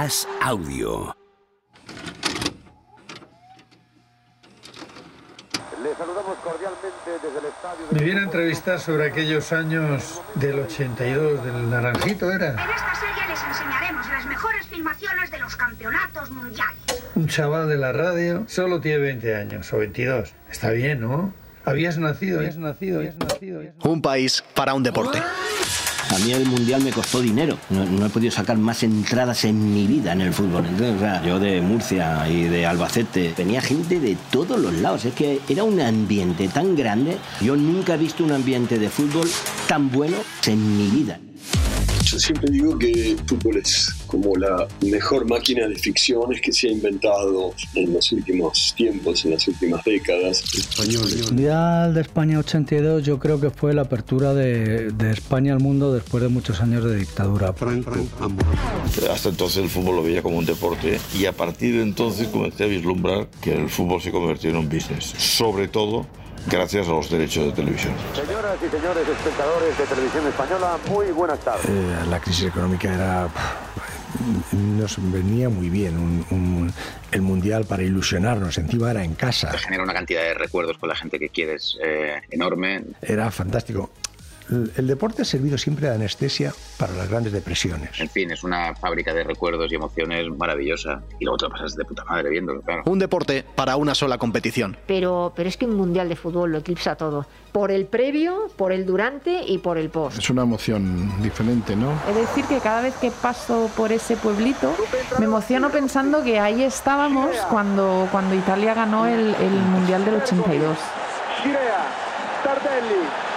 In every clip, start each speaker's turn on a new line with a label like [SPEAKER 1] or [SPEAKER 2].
[SPEAKER 1] Haz audio.
[SPEAKER 2] Le saludamos cordialmente desde el estadio.
[SPEAKER 3] Me viene a entrevistar sobre aquellos años del 82, del Naranjito era.
[SPEAKER 4] En esta serie les enseñaremos las mejores filmaciones de los campeonatos mundiales.
[SPEAKER 3] Un chaval de la radio, solo tiene 20 años o 22. Está bien, ¿no? Habías nacido, habías nacido, habías nacido. habías.
[SPEAKER 5] Un país para un deporte.
[SPEAKER 6] A mí el mundial me costó dinero. No, no he podido sacar más entradas en mi vida en el fútbol. Entonces, o sea, yo de Murcia y de Albacete venía gente de todos los lados. Es que era un ambiente tan grande. Yo nunca he visto un ambiente de fútbol tan bueno en mi vida.
[SPEAKER 7] Yo siempre digo que el fútbol es como la mejor máquina de ficciones que se ha inventado en los últimos tiempos, en las últimas décadas.
[SPEAKER 8] El Mundial de España 82 yo creo que fue la apertura de, de España al mundo después de muchos años de dictadura.
[SPEAKER 9] Hasta entonces el fútbol lo veía como un deporte y a partir de entonces comencé a vislumbrar que el fútbol se convirtió en un business, sobre todo gracias a los derechos de televisión.
[SPEAKER 2] Señoras y señores espectadores de televisión española, muy buenas tardes.
[SPEAKER 10] Eh, la crisis económica era nos venía muy bien un- un- el mundial para ilusionarnos encima era en casa
[SPEAKER 11] te genera una cantidad de recuerdos con la gente que quieres eh, enorme.
[SPEAKER 10] era fantástico el, deporte ha servido siempre de anestesia para las grandes depresiones
[SPEAKER 11] En fin, es una fábrica de recuerdos y emociones maravillosa. Y luego te lo pasas de puta madre viéndolo, claro.
[SPEAKER 5] Un deporte para una sola competición.
[SPEAKER 12] Pero, pero es que un mundial de fútbol lo eclipsa todo. Por el previo, por el durante y por el post.
[SPEAKER 10] es una emoción diferente no
[SPEAKER 13] Es decir, que cada vez que paso por ese pueblito me emociono pensando que ahí estábamos cuando, cuando Italia ganó el, el Mundial del 82.
[SPEAKER 2] Girea, Tardelli.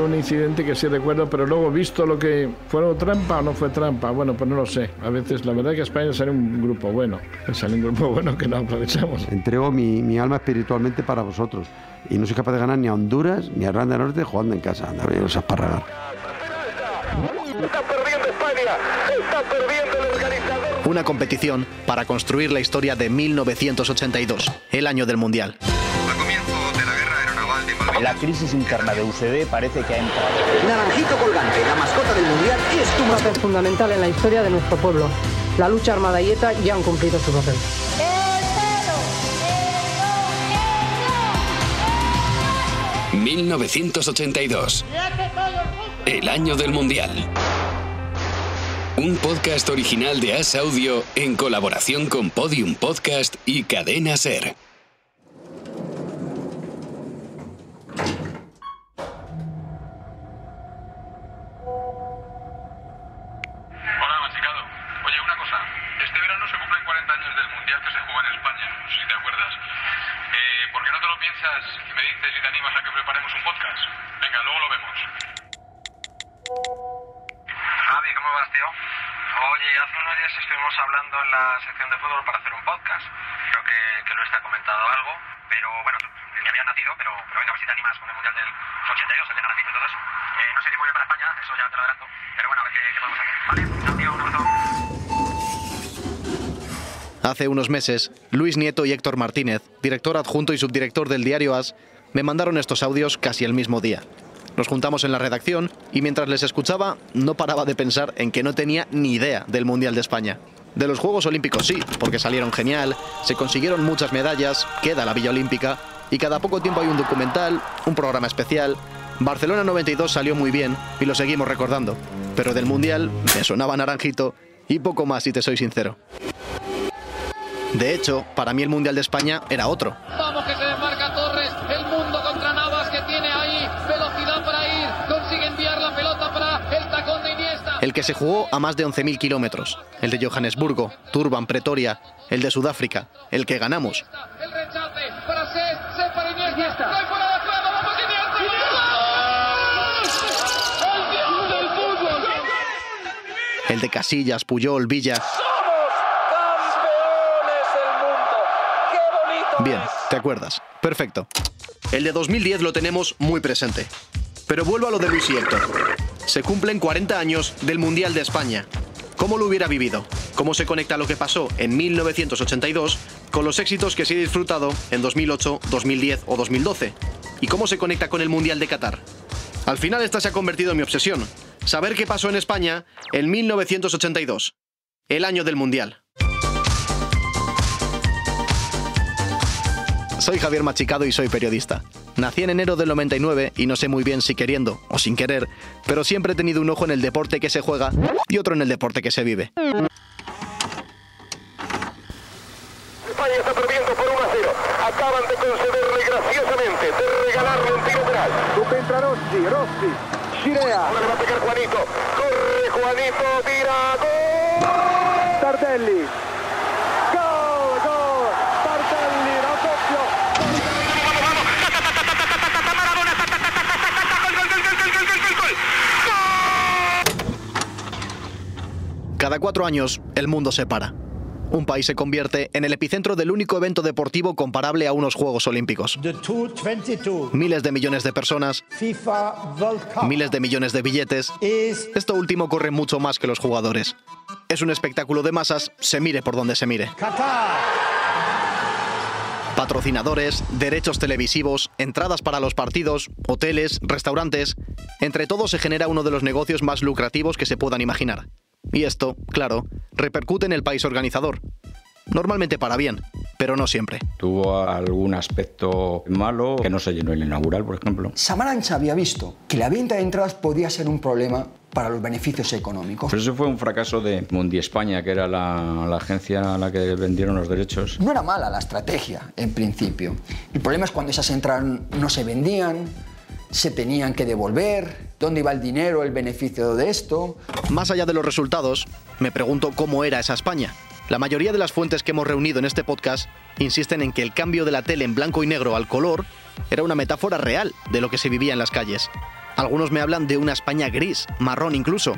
[SPEAKER 10] Fue un incidente que sí recuerdo pero luego visto lo que fueron trampa o no fue trampa bueno pues no lo sé a veces la verdad que España sale un grupo bueno sale un grupo bueno que no aprovechamos
[SPEAKER 8] Entrego mi, mi alma espiritualmente para vosotros y no soy capaz de ganar ni a Honduras ni a Irlanda del Norte jugando en casa. Anda, veros a esparragar.
[SPEAKER 2] Está perdiendo España. Está perdiendo el organizador.
[SPEAKER 5] Una competición para construir la historia de 1982, el año del Mundial.
[SPEAKER 6] La crisis interna de UCD parece que ha entrado.
[SPEAKER 1] Naranjito colgante, la mascota del mundial, es tu
[SPEAKER 13] papel fundamental en la historia de nuestro pueblo. La lucha armada y ETA ya han cumplido su papel.
[SPEAKER 1] 1982. El año del Mundial. Un podcast original de As Audio en colaboración con Podium Podcast y Cadena Ser.
[SPEAKER 9] Y me dices y te animas a que preparemos un podcast? Venga, luego lo vemos.
[SPEAKER 11] Javi, ¿cómo vas, tío? Oye, hace unos días estuvimos hablando en la sección de fútbol para hacer un podcast. Creo que, que Luis te ha comentado algo, pero bueno, ni había nacido, pero, pero venga, a si te animas con el Mundial del 82, el de y todo eso. Eh, no sería muy bien para España, eso ya te lo adelanto, pero bueno, a ver qué, qué podemos hacer. ¿Vale? Un abrazo.
[SPEAKER 5] Hace unos meses, Luis Nieto y Héctor Martínez, director adjunto y subdirector del diario As, me mandaron estos audios casi el mismo día. Nos juntamos en la redacción y mientras les escuchaba no paraba de pensar en que no tenía ni idea del Mundial de España. De los Juegos Olímpicos sí, porque salieron genial, se consiguieron muchas medallas, queda la Villa Olímpica y cada poco tiempo hay un documental, un programa especial. Barcelona 92 salió muy bien y lo seguimos recordando, pero del Mundial me sonaba naranjito y poco más si te soy sincero. De hecho, para mí el Mundial de España era otro.
[SPEAKER 13] Vamos que se desmarca Torres, el mundo contra Navas que tiene ahí velocidad para ir, consigue enviar la pelota para el tacón de Iniesta.
[SPEAKER 5] El que se jugó a más de 11.000 kilómetros, el de Johannesburgo, Turban, Pretoria, el de Sudáfrica, el que ganamos,
[SPEAKER 13] El rechace para Cés, Cés para Iniesta, el
[SPEAKER 5] de Casillas, Puyol, Villa. Bien, ¿te acuerdas? Perfecto. El de 2010 lo tenemos muy presente. Pero vuelvo a lo de Luis y Héctor. Se cumplen 40 años del Mundial de España. ¿Cómo lo hubiera vivido? ¿Cómo se conecta lo que pasó en 1982 con los éxitos que se he disfrutado en 2008, 2010 o 2012? ¿Y cómo se conecta con el Mundial de Qatar? Al final esta se ha convertido en mi obsesión. Saber qué pasó en España en 1982, el año del Mundial. Soy Javier Machicado y soy periodista. Nací en enero del 99 y no sé muy bien si queriendo o sin querer, pero siempre he tenido un ojo en el deporte que se juega y otro en el deporte que se vive.
[SPEAKER 2] España está perdiendo por 1 a 0. Acaban de concederle graciosamente, de regalarle un tiro penal. Subentra Rossi, Rossi, Girea. Ahora le va a pegar Juanito. Corre Juanito, tira, gol. Tardelli. Gol, gol. Tardelli, raddoppio.
[SPEAKER 5] Cada cuatro años, el mundo se para. Un país se convierte en el epicentro del único evento deportivo comparable a unos Juegos Olímpicos. Miles de millones de personas, miles de millones de billetes. Esto último corre mucho más que los jugadores. Es un espectáculo de masas, se mire por donde se mire. Patrocinadores, derechos televisivos, entradas para los partidos, hoteles, restaurantes. Entre todos se genera uno de los negocios más lucrativos que se puedan imaginar. Y esto, claro, repercute en el país organizador. Normalmente para bien, pero no siempre.
[SPEAKER 14] Tuvo algún aspecto malo, que no se llenó el inaugural, por ejemplo.
[SPEAKER 15] Samarancha había visto que la venta de entradas podía ser un problema para los beneficios económicos.
[SPEAKER 14] Pero eso fue un fracaso de Mundi España, que era la, la agencia a la que vendieron los derechos.
[SPEAKER 15] No era mala la estrategia, en principio. El problema es cuando esas entradas no se vendían, se tenían que devolver, dónde iba el dinero, el beneficio de esto.
[SPEAKER 5] Más allá de los resultados, me pregunto cómo era esa España. La mayoría de las fuentes que hemos reunido en este podcast insisten en que el cambio de la tele en blanco y negro al color era una metáfora real de lo que se vivía en las calles. Algunos me hablan de una España gris, marrón incluso,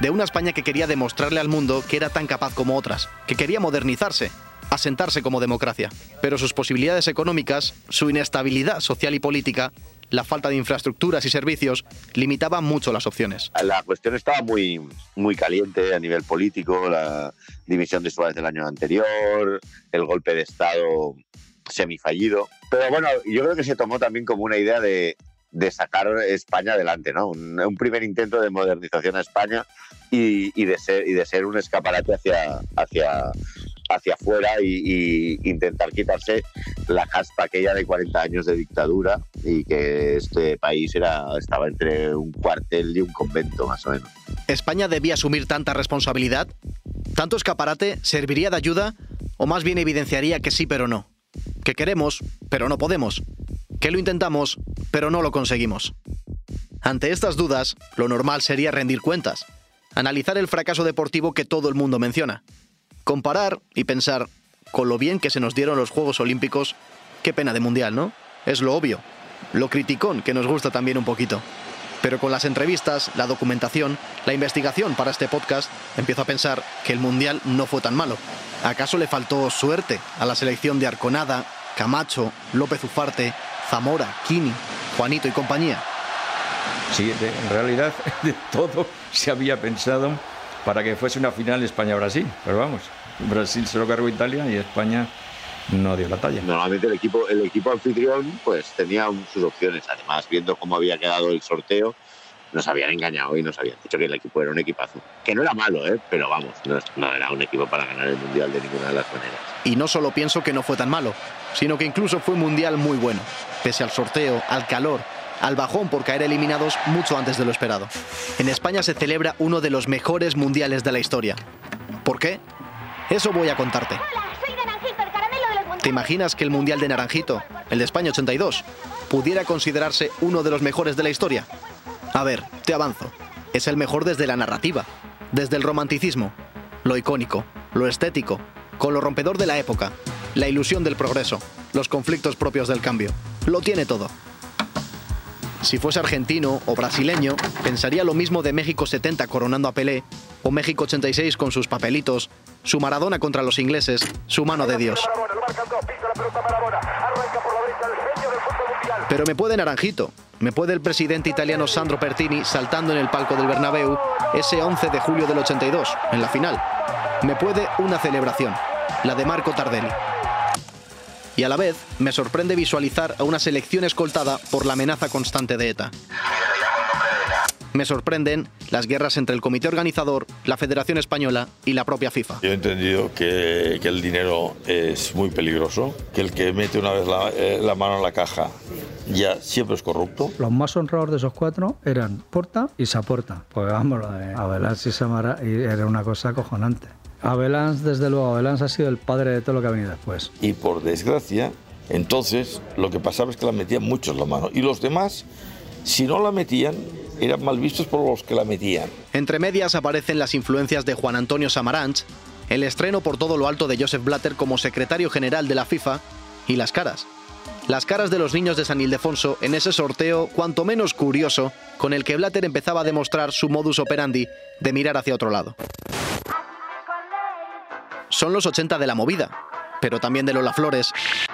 [SPEAKER 5] de una España que quería demostrarle al mundo que era tan capaz como otras, que quería modernizarse, asentarse como democracia. Pero sus posibilidades económicas, su inestabilidad social y política, la falta de infraestructuras y servicios limitaban mucho las opciones.
[SPEAKER 16] La cuestión estaba muy, muy caliente a nivel político, la dimisión de Suárez del año anterior, el golpe de Estado semifallido. Pero bueno, yo creo que se tomó también como una idea de, de sacar España adelante, ¿no? Un, un, primer intento de modernización a España y, y, de, ser, y de ser un escaparate hacia, hacia, hacia afuera y, intentar quitarse la caspa aquella de 40 años de dictadura y que este país era, estaba entre un cuartel y un convento, más o menos.
[SPEAKER 5] ¿España debía asumir tanta responsabilidad? ¿Tanto escaparate serviría de ayuda o más bien evidenciaría que sí pero no? Que queremos, pero no podemos. Que lo intentamos, pero no lo conseguimos. Ante estas dudas, lo normal sería rendir cuentas, analizar el fracaso deportivo que todo el mundo menciona, comparar y pensar, con lo bien que se nos dieron los Juegos Olímpicos, qué pena de mundial, ¿no? Es lo obvio, lo criticón que nos gusta también un poquito. Pero con las entrevistas, la documentación, la investigación para este podcast, empiezo a pensar que el mundial no fue tan malo. ¿Acaso le faltó suerte a la selección de Arconada, Camacho, López Ufarte, Zamora, Kini, Juanito y compañía?
[SPEAKER 14] Sí, de, en realidad de todo se había pensado para que fuese una final España-Brasil. Pero vamos, Brasil se lo cargó Italia y España no dio la talla.
[SPEAKER 16] Normalmente el equipo, el equipo anfitrión pues tenía sus opciones. Además, viendo cómo había quedado el sorteo, nos habían engañado y nos habían dicho que el equipo era un equipazo. Que no era malo, ¿eh? pero vamos, no, no era un equipo para ganar el Mundial de ninguna de las maneras.
[SPEAKER 5] Y no solo pienso que no fue tan malo, sino que incluso fue un Mundial muy bueno, pese al sorteo, al calor, al bajón por caer eliminados mucho antes de lo esperado. En España se celebra uno de los mejores mundiales de la historia. ¿Por qué? Eso voy a contarte. ¿Te imaginas que el Mundial de Naranjito, el de España 82, pudiera considerarse uno de los mejores de la historia? A ver, te avanzo. Es el mejor desde la narrativa, desde el romanticismo, lo icónico, lo estético, con lo rompedor de la época, la ilusión del progreso, los conflictos propios del cambio. Lo tiene todo. Si fuese argentino o brasileño, pensaría lo mismo de México 70 coronando a Pelé, o México 86 con sus papelitos, su Maradona contra los ingleses, su mano de Dios. Pero me puede Naranjito, me puede el presidente italiano Sandro Pertini saltando en el palco del Bernabéu ese 11 de julio del 82, en la final. Me puede una celebración, la de Marco Tardelli. Y a la vez me sorprende visualizar a una selección escoltada por la amenaza constante de ETA. Me sorprenden las guerras entre el comité organizador, la Federación Española y la propia FIFA.
[SPEAKER 17] Yo he entendido que, que el dinero es muy peligroso, que el que mete una vez la, eh, la mano en la caja ya siempre es corrupto.
[SPEAKER 8] Los más honrados de esos cuatro eran Porta y Saporta. Pues vamos, lo de Abelans y Samara y era una cosa acojonante. Abelans, desde luego, Abelans ha sido el padre de todo lo que ha venido después.
[SPEAKER 17] Y por desgracia, entonces lo que pasaba es que la metían muchos la mano. Y los demás, si no la metían, eran mal vistos por los que la metían.
[SPEAKER 5] Entre medias aparecen las influencias de Juan Antonio Samaranch, el estreno por todo lo alto de Joseph Blatter como secretario general de la FIFA y las caras. Las caras de los niños de San Ildefonso en ese sorteo cuanto menos curioso con el que Blatter empezaba a demostrar su modus operandi de mirar hacia otro lado. Son los 80 de la movida, pero también de Lola Flores,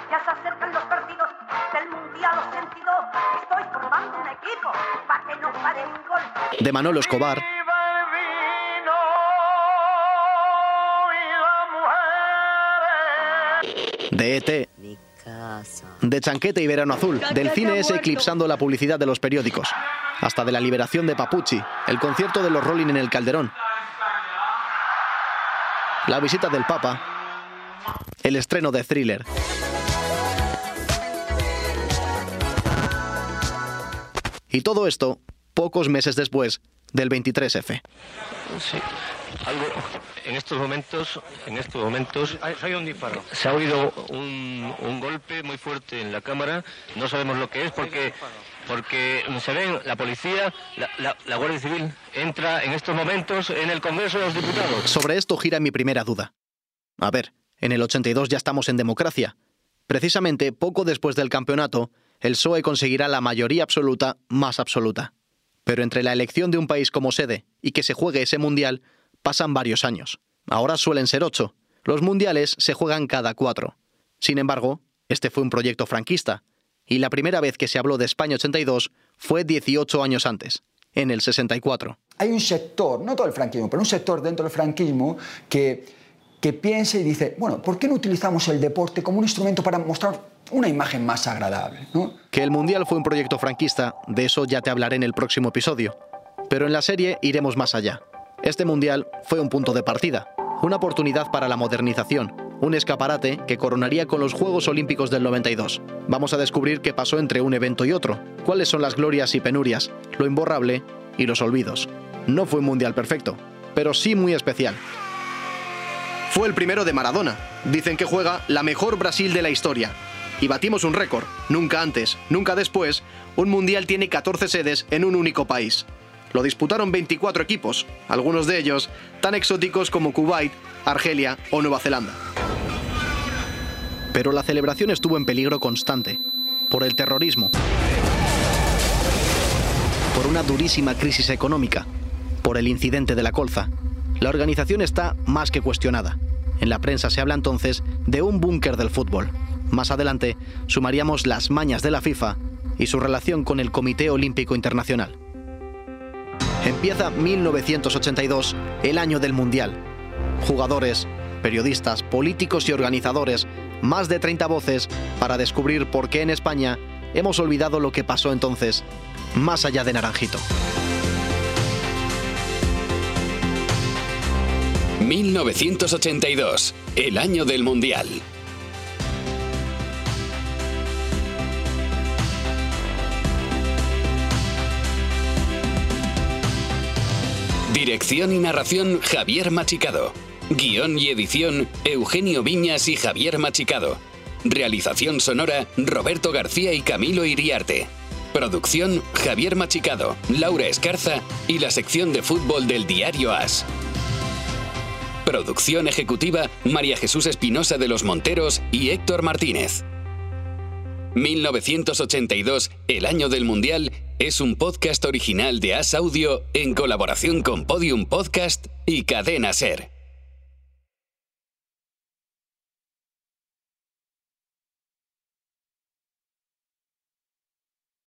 [SPEAKER 4] Ya se acercan los partidos del Mundial los sentido. Estoy formando un equipo para que no pare un gol.
[SPEAKER 5] de Manolo Escobar, de ET, de Chanquete y Verano Azul, del cine ese eclipsando la publicidad de los periódicos, hasta de la liberación de Papucci, el concierto de los Rolling en el Calderón, la visita del Papa, el estreno de Thriller. Y todo esto pocos meses después del 23F.
[SPEAKER 18] Sí, algo en estos momentos, en estos momentos se ha oído un, un golpe muy fuerte en la cámara. No sabemos lo que es porque porque se ven la policía, la, Guardia Civil entra en estos momentos en el Congreso de los Diputados.
[SPEAKER 5] Sobre esto gira mi primera duda. A ver, en el 82 ya estamos en democracia. Precisamente poco después del campeonato, el PSOE conseguirá la mayoría absoluta más absoluta. Pero entre la elección de un país como sede y que se juegue ese mundial, pasan varios años. Ahora suelen ser ocho. Los mundiales se juegan cada cuatro. Sin embargo, este fue un proyecto franquista, y la primera vez que se habló de España 82 fue 18 años antes, en el 64.
[SPEAKER 15] Hay un sector, no todo el franquismo, pero un sector dentro del franquismo que, que piensa y dice, bueno, ¿por qué no utilizamos el deporte como un instrumento para mostrar una imagen más agradable? ¿no?
[SPEAKER 5] Que el Mundial fue un proyecto franquista, de eso ya te hablaré en el próximo episodio. Pero en la serie iremos más allá. Este Mundial fue un punto de partida, una oportunidad para la modernización, un escaparate que coronaría con los Juegos Olímpicos del 92. Vamos a descubrir qué pasó entre un evento y otro, cuáles son las glorias y penurias, lo imborrable y los olvidos. No fue un Mundial perfecto, pero sí muy especial. Fue el primero de Maradona. Dicen que juega la mejor Brasil de la historia. Y batimos un récord. Nunca antes, nunca después, un mundial tiene 14 sedes en un único país. Lo disputaron 24 equipos, algunos de ellos tan exóticos como Kuwait, Argelia o Nueva Zelanda. Pero la celebración estuvo en peligro constante, por el terrorismo, por una durísima crisis económica, por el incidente de la colza. La organización está más que cuestionada. En la prensa se habla entonces de un búnker del fútbol. Más adelante sumaríamos las mañas de la FIFA y su relación con el Comité Olímpico Internacional. Empieza 1982, el año del Mundial. Jugadores, periodistas, políticos y organizadores, más de 30 voces para descubrir por qué en España hemos olvidado lo que pasó entonces, más allá de Naranjito.
[SPEAKER 1] 1982, el año del Mundial. Dirección y narración Javier Machicado. Guión y edición Eugenio Viñas y Javier Machicado. Realización sonora Roberto García y Camilo Iriarte. Producción Javier Machicado, Laura Escarza y la sección de fútbol del diario As. Producción ejecutiva María Jesús Espinosa de los Monteros y Héctor Martínez. 1982, el año del Mundial, es un podcast original de As Audio en colaboración con Podium Podcast y Cadena Ser.